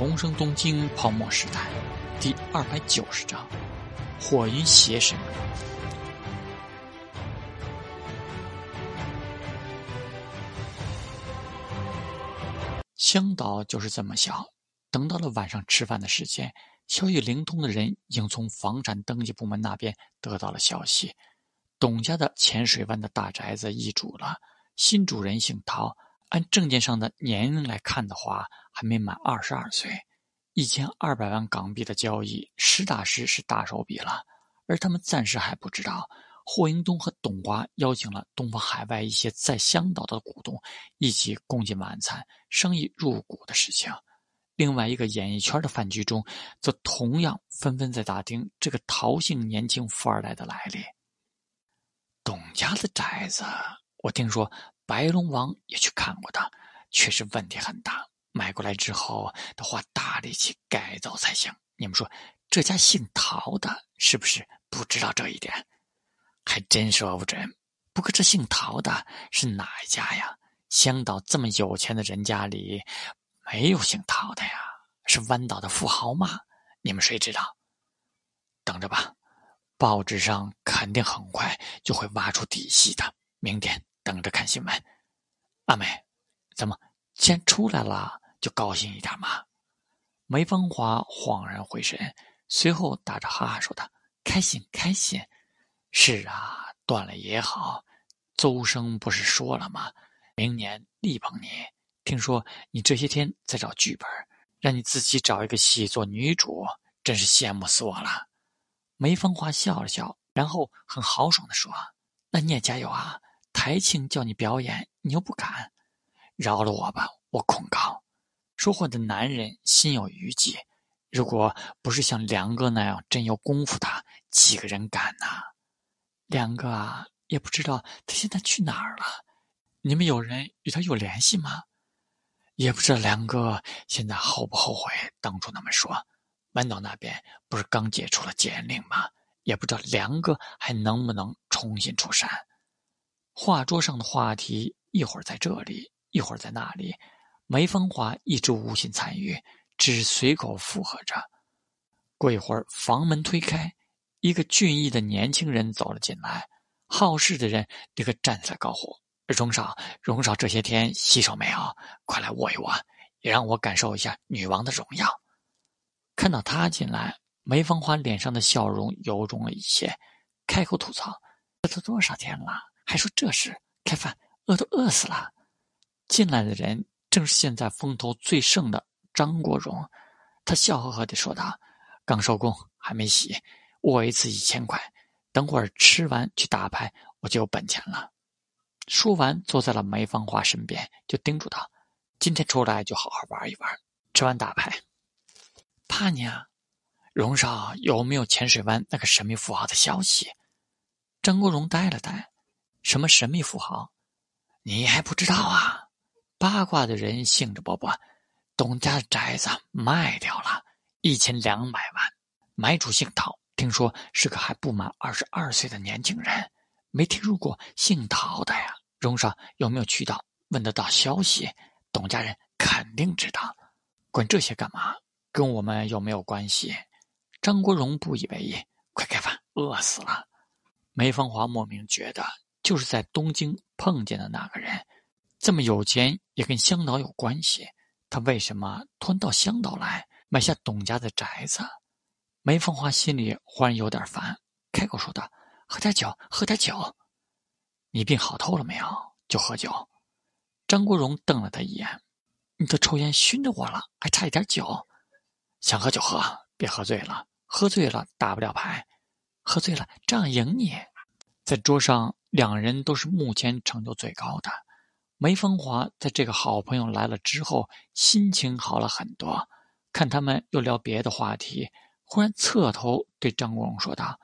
重生东京泡沫时代第二百九十章：火云邪神。香岛就是这么小。等到了晚上吃饭的时间，消息灵通的人已经从房产登记部门那边得到了消息：董家的浅水湾的大宅子易主了，新主人姓陶。按证件上的年龄来看的话，还没满二十二岁。一千二百万港币的交易，实打实是大手笔了。而他们暂时还不知道，霍英东和董华邀请了东方海外一些在香岛的股东一起共进晚餐，商议入股的事情。另外一个演艺圈的饭局中，则同样纷纷在打听这个陶姓年轻富二代的来历。董家的宅子，我听说。白龙王也去看过的，确实问题很大。买过来之后得花大力气改造才行。你们说，这家姓陶的，是不是不知道这一点？还真说不准。不过这姓陶的是哪一家呀？香岛这么有钱的人家里，没有姓陶的呀？是湾岛的富豪吗？你们谁知道？等着吧，报纸上肯定很快就会挖出底细的。明天。等着看新闻，阿美，怎么既然出来了就高兴一点嘛？梅芳华恍然回神，随后打着哈哈说道：“开心，开心。是啊，断了也好。邹生不是说了吗？明年力捧你。听说你这些天在找剧本，让你自己找一个戏做女主，真是羡慕死我了。”梅芳华笑了笑，然后很豪爽的说：“那你也加油啊！”台庆叫你表演，你又不敢，饶了我吧，我恐高。说话的男人心有余悸，如果不是像梁哥那样真有功夫的，几个人敢呐？梁哥啊，也不知道他现在去哪儿了。你们有人与他有联系吗？也不知道梁哥现在后不后悔当初那么说。满岛那边不是刚解除了禁令吗？也不知道梁哥还能不能重新出山。画桌上的话题一会儿在这里，一会儿在那里。梅芳华一直无心参与，只随口附和着。过一会儿，房门推开，一个俊逸的年轻人走了进来。好事的人立刻站起来高呼：“荣少，荣少，这些天洗手没有？快来握一握，也让我感受一下女王的荣耀。”看到他进来，梅芳华脸上的笑容由衷了一些，开口吐槽：“这都多少天了？”还说这事，开饭，饿都饿死了。进来的人正是现在风头最盛的张国荣，他笑呵呵地说道：“刚收工，还没洗，握一次一千块，等会儿吃完去打牌，我就有本钱了。”说完，坐在了梅芳华身边，就叮嘱道：“今天出来就好好玩一玩，吃完打牌。”怕你啊，荣少有没有浅水湾那个神秘富豪的消息？张国荣呆了呆。什么神秘富豪？你还不知道啊？八卦的人兴致勃勃。董家的宅子卖掉了，一千两百万。买主姓陶，听说是个还不满二十二岁的年轻人。没听说过姓陶的呀？荣少有没有渠道问得到消息？董家人肯定知道。管这些干嘛？跟我们有没有关系？张国荣不以为意。快开饭，饿死了。梅芳华莫名觉得。就是在东京碰见的那个人，这么有钱也跟香岛有关系。他为什么突然到香岛来买下董家的宅子？梅凤华心里忽然有点烦，开口说道：“喝点酒，喝点酒。你病好透了没有？就喝酒。”张国荣瞪了他一眼：“你都抽烟熏着我了，还差一点酒？想喝就喝，别喝醉了。喝醉了打不了牌，喝醉了这样赢你。”在桌上。两人都是目前成就最高的。梅芳华在这个好朋友来了之后，心情好了很多。看他们又聊别的话题，忽然侧头对张国荣说道：“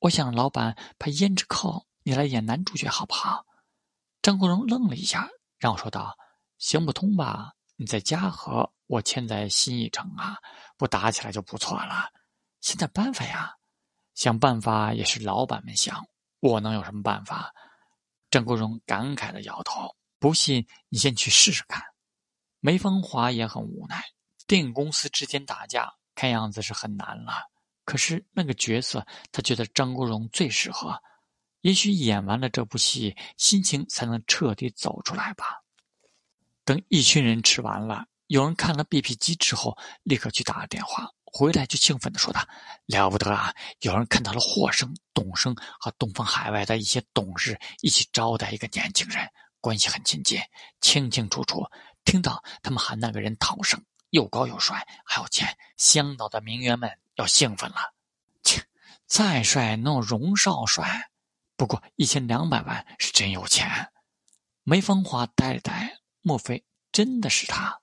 我想老板拍《胭脂扣》，你来演男主角好不好？”张国荣愣了一下，然后说道：“行不通吧？你在嘉禾，我签在新艺城啊，不打起来就不错了。现在办法呀，想办法也是老板们想。”我能有什么办法？张国荣感慨的摇头。不信你先去试试看。梅芳华也很无奈，电影公司之间打架，看样子是很难了。可是那个角色，他觉得张国荣最适合。也许演完了这部戏，心情才能彻底走出来吧。等一群人吃完了，有人看了 BP 机之后，立刻去打了电话，回来就兴奋地说道：“了不得啊！有人看到了霍生、董生和东方海外的一些董事一起招待一个年轻人，关系很亲近，清清楚楚听到他们喊那个人陶生，又高又帅，还有钱，香岛的名媛们要兴奋了。切，再帅能有荣少帅？”不过一千两百万是真有钱。梅芳华呆了呆，莫非真的是他？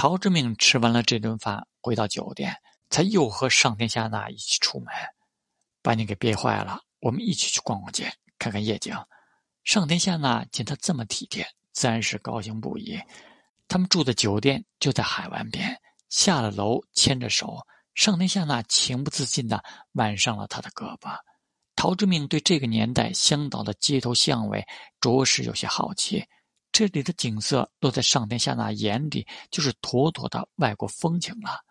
陶之命吃完了这顿饭，回到酒店，才又和上天下那一起出门，把你给憋坏了。我们一起去逛逛街，看看夜景。上天下那见他这么体贴，自然是高兴不已。他们住的酒店就在海湾边，下了楼，牵着手，上天下那情不自禁的挽上了他的胳膊。陶之命对这个年代香岛的街头巷尾着实有些好奇。这里的景色落在上天下那眼里，就是妥妥的外国风情了。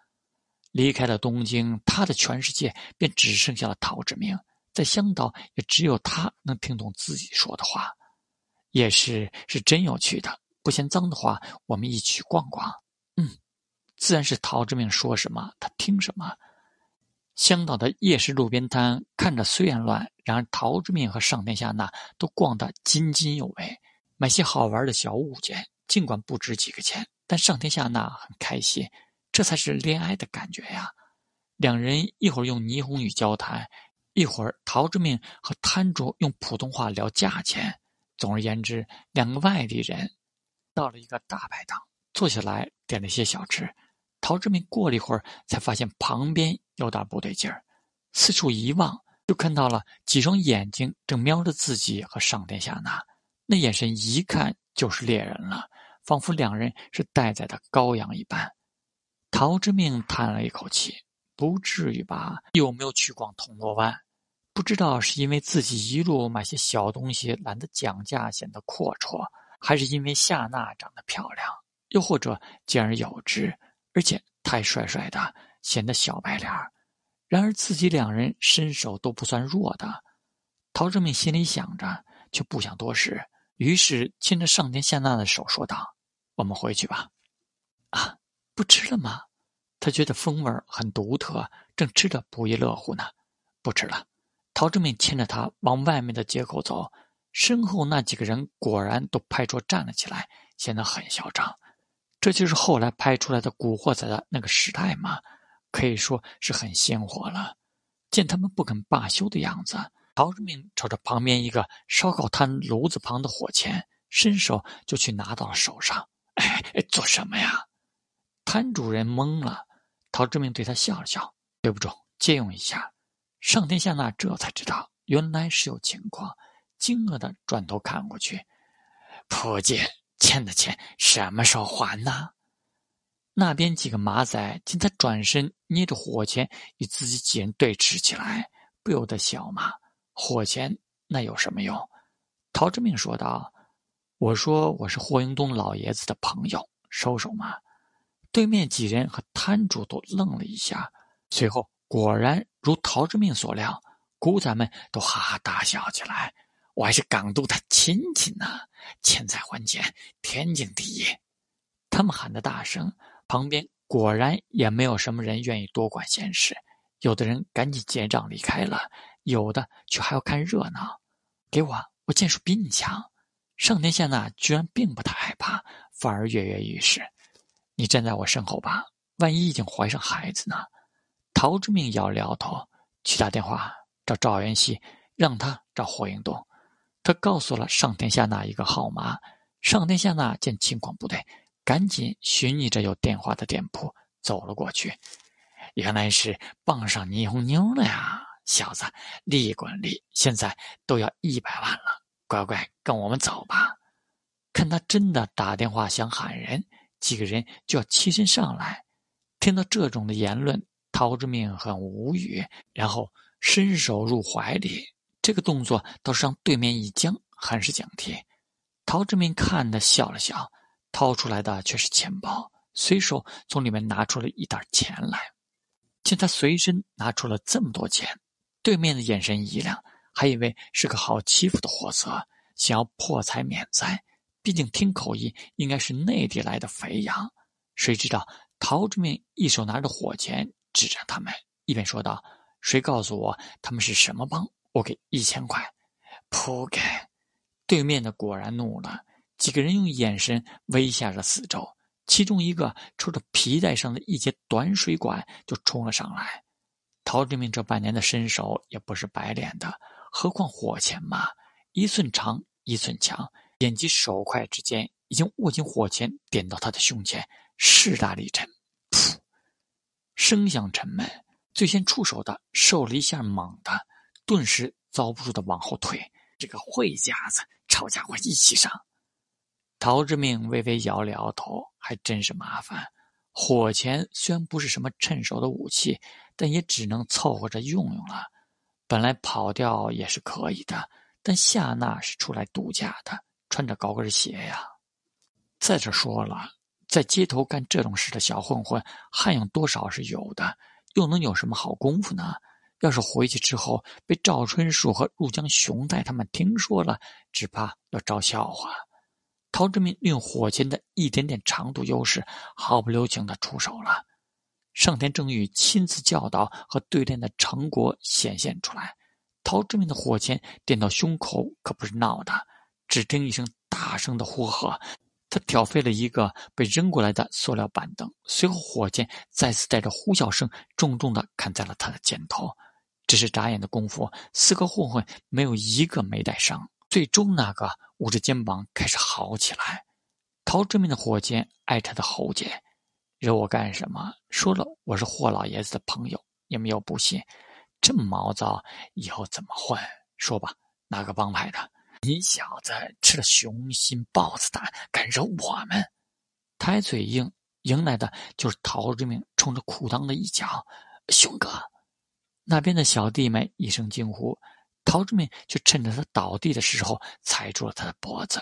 离开了东京，他的全世界便只剩下了陶之明。在香岛，也只有他能听懂自己说的话。夜市是真有趣的，不嫌脏的话，我们一起逛逛。嗯，自然是陶之明说什么，他听什么。香岛的夜市路边摊看着虽然乱，然而陶之明和上天下那都逛得津津有味，买些好玩的小物件。尽管不值几个钱，但上天下那很开心，这才是恋爱的感觉呀！两人一会儿用霓虹语交谈，一会儿陶之命和摊主用普通话聊价钱。总而言之，两个外地人到了一个大排档，坐下来点了些小吃。陶之明过了一会儿，才发现旁边有点不对劲儿，四处一望，就看到了几双眼睛正瞄着自己和上天下那，那眼神一看就是猎人了，仿佛两人是待宰的羔羊一般。陶之命叹了一口气：“不至于吧？有没有去逛铜锣湾？不知道是因为自己一路买些小东西懒得讲价显得阔绰，还是因为夏娜长得漂亮，又或者兼而有之。”而且太帅帅的，显得小白脸然而自己两人身手都不算弱的，陶志明心里想着，却不想多事，于是牵着上天下那的手说道：“我们回去吧。”啊，不吃了吗？他觉得风味很独特，正吃着不亦乐乎呢。不吃了。陶志明牵着他往外面的街口走，身后那几个人果然都拍桌站了起来，显得很嚣张。这就是后来拍出来的《古惑仔》的那个时代吗？可以说是很鲜活了。见他们不肯罢休的样子，陶志明朝着旁边一个烧烤摊炉子旁的火钳，伸手就去拿到了手上。哎，做什么呀？摊主人懵了。陶志明对他笑了笑：“对不住，借用一下。”上天下那这才知道原来是有情况，惊愕的转头看过去，破戒。欠的钱什么时候还呢？那边几个马仔见他转身捏着火钳与自己几人对峙起来，不由得笑骂：“火钳那有什么用？”陶之命说道：“我说我是霍英东老爷子的朋友，收手嘛。”对面几人和摊主都愣了一下，随后果然如陶之命所料，姑仔们都哈哈大笑起来。我还是港督的亲戚呢，钱财还钱，天经地义。他们喊的大声，旁边果然也没有什么人愿意多管闲事。有的人赶紧结账离开了，有的却还要看热闹。给我，我剑术比你强。上天下那居然并不太害怕，反而跃跃欲试。你站在我身后吧，万一已经怀上孩子呢？陶之命摇了摇头，去打电话找赵元熙，让他找霍英东。他告诉了上天下那一个号码，上天下那见情况不对，赶紧寻觅着有电话的店铺走了过去。原来是傍上霓虹妞了呀，小子，利滚利，现在都要一百万了，乖乖跟我们走吧。看他真的打电话想喊人，几个人就要起身上来。听到这种的言论，陶之命很无语，然后伸手入怀里。这个动作倒是让对面一僵，很是警惕。陶志明看的笑了笑，掏出来的却是钱包。随手从里面拿出了一袋钱来。见他随身拿出了这么多钱，对面的眼神一亮，还以为是个好欺负的货色，想要破财免灾。毕竟听口音应该是内地来的肥羊。谁知道陶志明一手拿着火钳，指着他们，一边说道：“谁告诉我他们是什么帮？我给一千块。”扑街！对面的果然怒了，几个人用眼神威吓着四周。其中一个抽着皮带上的一节短水管就冲了上来。陶志明这半年的身手也不是白练的，何况火钳嘛，一寸长一寸强，眼疾手快之间，已经握紧火钳点到他的胸前，势大力沉，噗，声响沉闷。最先出手的受了一下猛的，顿时遭不住的往后退。这个坏家子，抄家伙一起上。陶之命微微摇了摇头，还真是麻烦。火钳虽然不是什么趁手的武器，但也只能凑合着用用了。本来跑掉也是可以的，但夏娜是出来度假的，穿着高跟鞋呀。再者说了，在街头干这种事的小混混，汉用多少是有的，又能有什么好功夫呢？要是回去之后被赵春树和入江雄带他们听说了，只怕要招笑话。陶志明利用火钳的一点点长度优势，毫不留情的出手了。上田正欲亲自教导和对练的成果显现出来。陶志明的火钳点到胸口，可不是闹的。只听一声大声的呼喝，他挑飞了一个被扔过来的塑料板凳，随后火箭再次带着呼啸声，重重的砍在了他的肩头。只是眨眼的功夫，四个混混没有一个没带伤。最终，那个捂着肩膀开始嚎起来。陶志明的火箭挨他的喉结，惹我干什么？说了我是霍老爷子的朋友，你们又不信，这么毛躁，以后怎么混？说吧，哪个帮派的？你小子吃了雄心豹子胆，敢惹我们？抬嘴硬，迎来的就是陶志明冲着裤裆的一脚。雄哥，那边的小弟们一声惊呼。陶志明却趁着他倒地的时候踩住了他的脖子，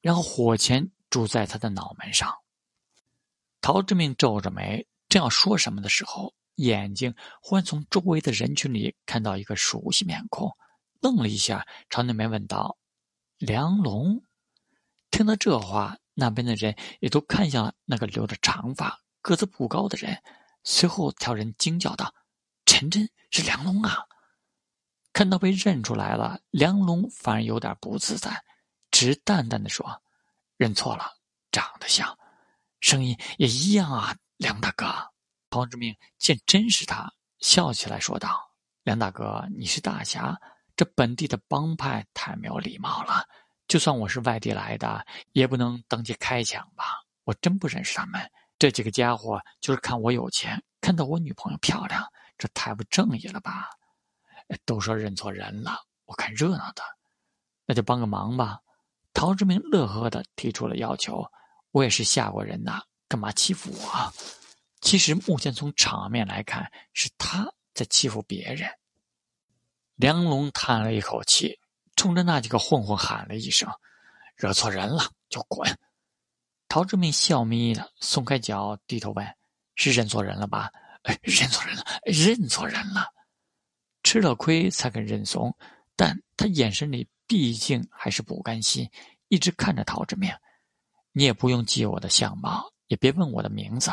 然后火钳拄在他的脑门上。陶志明皱着眉，正要说什么的时候，眼睛忽然从周围的人群里看到一个熟悉面孔，愣了一下，朝那边问道：“梁龙。”听到这话，那边的人也都看向了那个留着长发、个子不高的人，随后有人惊叫道：“陈真是梁龙啊！”看到被认出来了，梁龙反而有点不自在，只淡淡的说：“认错了，长得像，声音也一样啊，梁大哥。”陶志明见真是他，笑起来说道：“梁大哥，你是大侠，这本地的帮派太没有礼貌了。就算我是外地来的，也不能当街开枪吧？我真不认识他们。这几个家伙就是看我有钱，看到我女朋友漂亮，这太不正义了吧？”都说认错人了，我看热闹的，那就帮个忙吧。陶志明乐呵呵的提出了要求。我也是吓过人呐，干嘛欺负我？其实目前从场面来看，是他在欺负别人。梁龙叹了一口气，冲着那几个混混喊了一声：“惹错人了就滚！”陶志明笑眯眯的，松开脚，低头问：“是认错人了吧？”“认错人了，认错人了。”吃了亏才肯认怂，但他眼神里毕竟还是不甘心，一直看着陶志明。你也不用记我的相貌，也别问我的名字，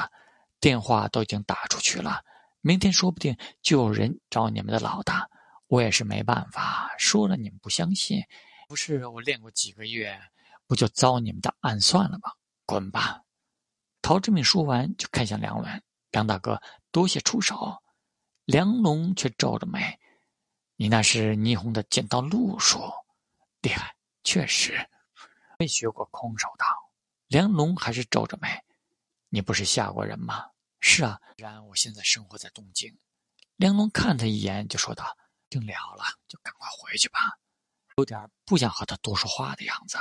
电话都已经打出去了。明天说不定就有人找你们的老大，我也是没办法。说了你们不相信，不是我练过几个月，不就遭你们的暗算了吗？滚吧！陶志明说完就看向梁文，梁大哥，多谢出手。梁龙却皱着眉。你那是霓虹的剑道路数，厉害，确实没学过空手道。梁龙还是皱着眉：“你不是夏国人吗？”“是啊，然我现在生活在东京。”梁龙看他一眼，就说道：“听了了，就赶快回去吧。”有点不想和他多说话的样子。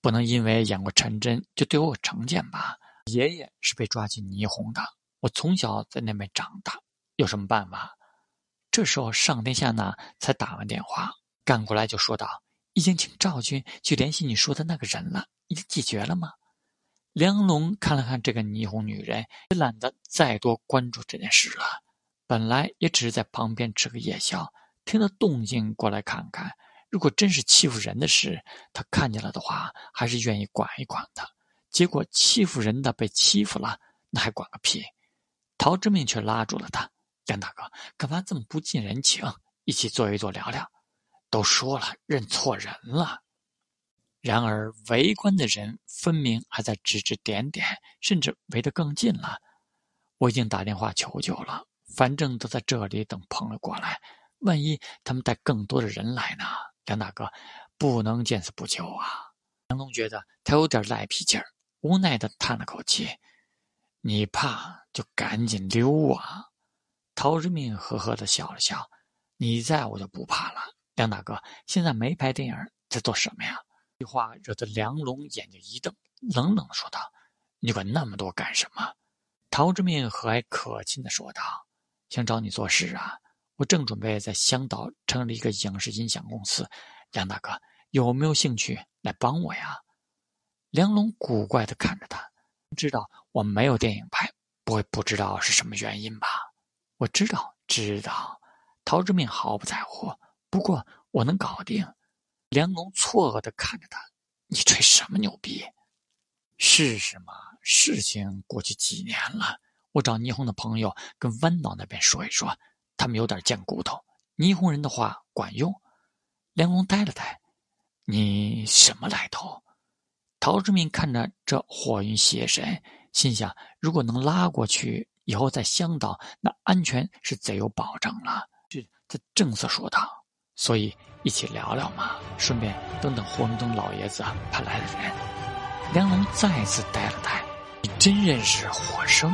不能因为演过陈真就对我有成见吧？爷爷是被抓进霓虹的，我从小在那边长大，有什么办法？这时候，上天下那才打完电话，赶过来就说道：“已经请赵军去联系你说的那个人了，已经解决了吗？”梁龙看了看这个霓虹女人，也懒得再多关注这件事了。本来也只是在旁边吃个夜宵，听到动静过来看看。如果真是欺负人的事，他看见了的话，还是愿意管一管的。结果欺负人的被欺负了，那还管个屁！陶之命却拉住了他：“梁大哥，干嘛这么不近人情？一起坐一坐，聊聊。都说了，认错人了。”然而围观的人分明还在指指点点，甚至围得更近了。我已经打电话求救了，反正都在这里等朋友过来，万一他们带更多的人来呢？梁大哥，不能见死不救啊！梁东觉得他有点赖皮劲儿，无奈的叹了口气：“你怕就赶紧溜啊！”陶之命呵呵的笑了笑：“你在我就不怕了。”梁大哥，现在没拍电影，在做什么呀？这话惹得梁龙眼睛一瞪，冷冷的说道：“你管那么多干什么？”陶之命和蔼可亲的说道：“想找你做事啊。”我正准备在香岛成立一个影视音响公司，梁大哥有没有兴趣来帮我呀？梁龙古怪的看着他，知道我没有电影拍，不会不知道是什么原因吧？我知道，知道。陶之命毫不在乎，不过我能搞定。梁龙错愕的看着他，你吹什么牛逼？是什么。事情过去几年了，我找霓虹的朋友跟弯道那边说一说。他们有点贱骨头，霓虹人的话管用。梁龙呆了呆：“你什么来头？”陶志明看着这火云邪神，心想：如果能拉过去，以后在香岛，那安全是最有保障了。这他正色说道：“所以一起聊聊嘛，顺便等等霍明东老爷子派来的人。”梁龙再次呆了呆：“你真认识火生？”